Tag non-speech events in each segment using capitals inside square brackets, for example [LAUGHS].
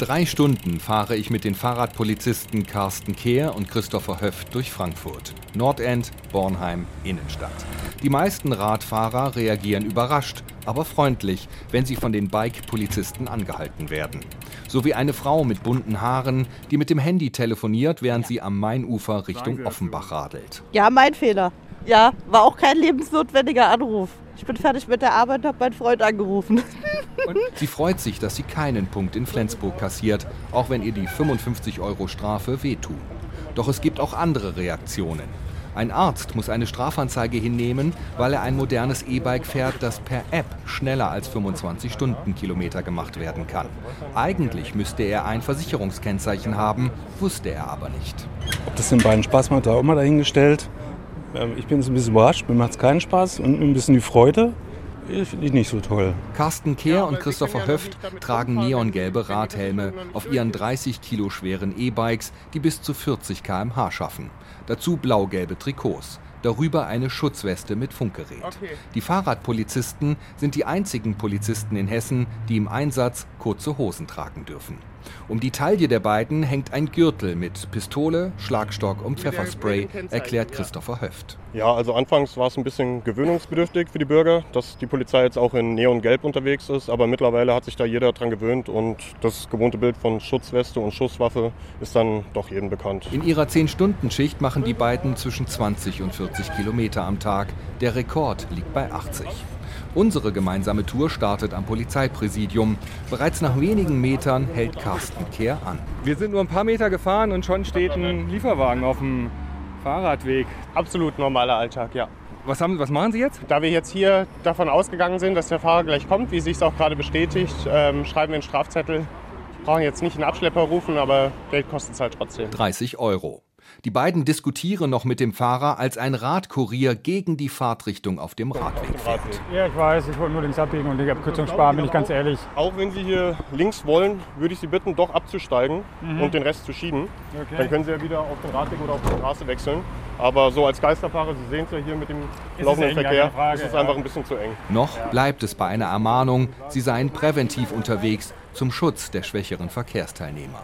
drei Stunden fahre ich mit den Fahrradpolizisten Carsten Kehr und Christopher Höft durch Frankfurt. Nordend, Bornheim, Innenstadt. Die meisten Radfahrer reagieren überrascht, aber freundlich, wenn sie von den Bike-Polizisten angehalten werden. So wie eine Frau mit bunten Haaren, die mit dem Handy telefoniert, während sie am Mainufer Richtung Offenbach radelt. Ja, mein Fehler. Ja, war auch kein lebensnotwendiger Anruf. Ich bin fertig mit der Arbeit und habe meinen Freund angerufen. [LAUGHS] Sie freut sich, dass sie keinen Punkt in Flensburg kassiert, auch wenn ihr die 55 Euro Strafe wehtun. Doch es gibt auch andere Reaktionen. Ein Arzt muss eine Strafanzeige hinnehmen, weil er ein modernes E-Bike fährt, das per App schneller als 25 Stundenkilometer gemacht werden kann. Eigentlich müsste er ein Versicherungskennzeichen haben, wusste er aber nicht. Ob das den beiden Spaß macht, da auch mal dahingestellt. Ähm, ich bin jetzt ein bisschen überrascht, mir macht es keinen Spaß und ein bisschen die Freude. Finde ich nicht so toll. Carsten Kehr und Christopher Höft tragen neongelbe Radhelme auf ihren 30 Kilo schweren E-Bikes, die bis zu 40 km/h schaffen. Dazu blau-gelbe Trikots. Darüber eine Schutzweste mit Funkgerät. Die Fahrradpolizisten sind die einzigen Polizisten in Hessen, die im Einsatz kurze Hosen tragen dürfen. Um die Taille der beiden hängt ein Gürtel mit Pistole, Schlagstock und Pfefferspray, erklärt Christopher Höft. Ja, also anfangs war es ein bisschen gewöhnungsbedürftig für die Bürger, dass die Polizei jetzt auch in Neongelb unterwegs ist, aber mittlerweile hat sich da jeder dran gewöhnt und das gewohnte Bild von Schutzweste und Schusswaffe ist dann doch jedem bekannt. In ihrer 10-Stunden-Schicht machen die beiden zwischen 20 und 40 Kilometer am Tag. Der Rekord liegt bei 80. Unsere gemeinsame Tour startet am Polizeipräsidium. Bereits nach wenigen Metern hält Carsten Kehr an. Wir sind nur ein paar Meter gefahren und schon steht ein Lieferwagen auf dem Fahrradweg. Absolut normaler Alltag, ja. Was, haben, was machen Sie jetzt? Da wir jetzt hier davon ausgegangen sind, dass der Fahrer gleich kommt, wie sich es auch gerade bestätigt, ähm, schreiben wir einen Strafzettel. Brauchen jetzt nicht einen Abschlepper rufen, aber Geld kostet es halt trotzdem. 30 Euro. Die beiden diskutieren noch mit dem Fahrer, als ein Radkurier gegen die Fahrtrichtung auf dem Radweg fährt. Ja, ich weiß, ich wollte nur links abbiegen und die Abkürzung sparen, bin ich ganz ehrlich. Auch wenn Sie hier links wollen, würde ich Sie bitten, doch abzusteigen mhm. und den Rest zu schieben. Okay. Dann können Sie ja wieder auf den Radweg oder auf die Straße wechseln. Aber so als Geisterfahrer, Sie sehen es ja hier mit dem ist laufenden Verkehr, ist es einfach ein bisschen zu eng. Noch bleibt es bei einer Ermahnung, Sie seien präventiv unterwegs zum Schutz der schwächeren Verkehrsteilnehmer.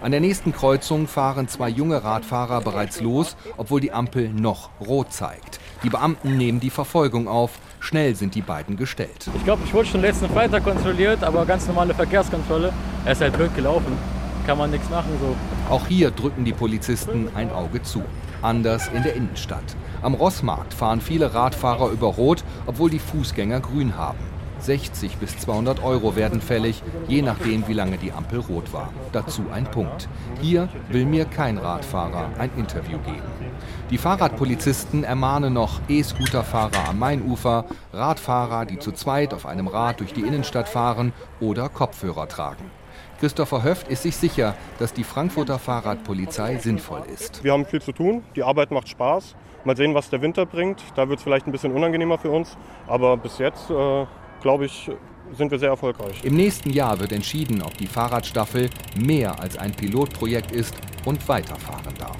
An der nächsten Kreuzung fahren zwei junge Radfahrer bereits los, obwohl die Ampel noch rot zeigt. Die Beamten nehmen die Verfolgung auf. Schnell sind die beiden gestellt. Ich glaube, ich wurde schon letzten Freitag kontrolliert, aber ganz normale Verkehrskontrolle. Er ist halt blöd gelaufen. Kann man nichts machen so. Auch hier drücken die Polizisten ein Auge zu. Anders in der Innenstadt. Am Rossmarkt fahren viele Radfahrer über Rot, obwohl die Fußgänger grün haben. 60 bis 200 Euro werden fällig, je nachdem, wie lange die Ampel rot war. Dazu ein Punkt. Hier will mir kein Radfahrer ein Interview geben. Die Fahrradpolizisten ermahnen noch E-Scooterfahrer am Mainufer, Radfahrer, die zu zweit auf einem Rad durch die Innenstadt fahren oder Kopfhörer tragen. Christopher Höft ist sich sicher, dass die Frankfurter Fahrradpolizei sinnvoll ist. Wir haben viel zu tun, die Arbeit macht Spaß. Mal sehen, was der Winter bringt. Da wird es vielleicht ein bisschen unangenehmer für uns. Aber bis jetzt äh, glaube ich, sind wir sehr erfolgreich. Im nächsten Jahr wird entschieden, ob die Fahrradstaffel mehr als ein Pilotprojekt ist und weiterfahren darf.